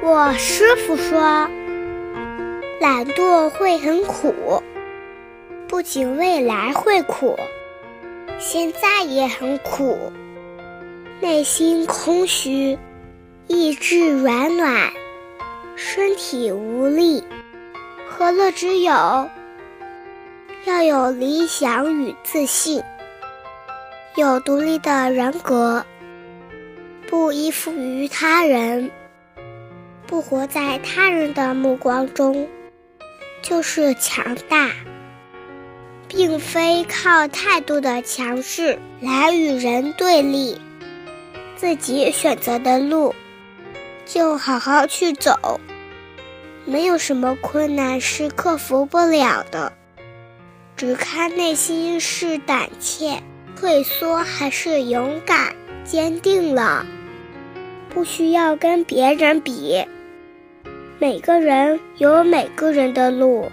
我师傅说，懒惰会很苦，不仅未来会苦，现在也很苦。内心空虚，意志软软，身体无力，何乐之有？要有理想与自信，有独立的人格，不依附于他人。不活在他人的目光中，就是强大，并非靠态度的强势来与人对立。自己选择的路，就好好去走。没有什么困难是克服不了的，只看内心是胆怯、退缩，还是勇敢、坚定了。不需要跟别人比。每个人有每个人的路，